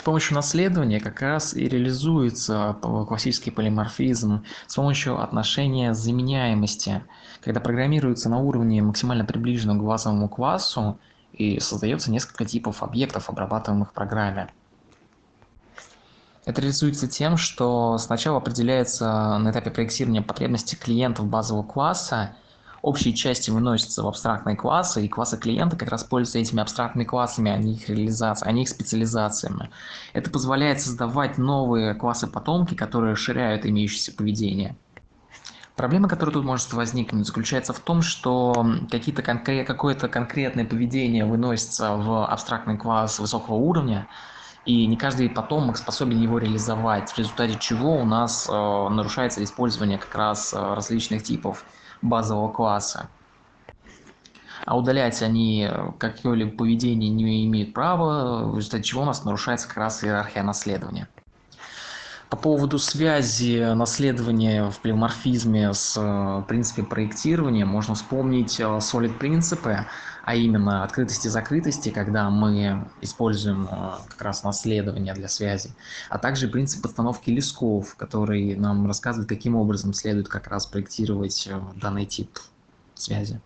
С помощью наследования как раз и реализуется классический полиморфизм с помощью отношения заменяемости, когда программируется на уровне максимально приближенном к базовому классу и создается несколько типов объектов, обрабатываемых в программе. Это реализуется тем, что сначала определяется на этапе проектирования потребности клиентов базового класса, общие части выносятся в абстрактные классы, и классы клиента как раз пользуются этими абстрактными классами, а не их реализацией, а не их специализациями. Это позволяет создавать новые классы-потомки, которые расширяют имеющееся поведение. Проблема, которая тут может возникнуть, заключается в том, что какие-то конкрет, какое-то конкретное поведение выносится в абстрактный класс высокого уровня, и не каждый потомок способен его реализовать, в результате чего у нас э, нарушается использование как раз э, различных типов базового класса. А удалять они э, какое-либо поведение не имеют права, в результате чего у нас нарушается как раз иерархия наследования. По поводу связи наследования в полиморфизме с э, принципом проектирования можно вспомнить solid принципы, а именно открытости и закрытости, когда мы используем э, как раз наследование для связи, а также принцип подстановки лесков, который нам рассказывает, каким образом следует как раз проектировать э, данный тип связи.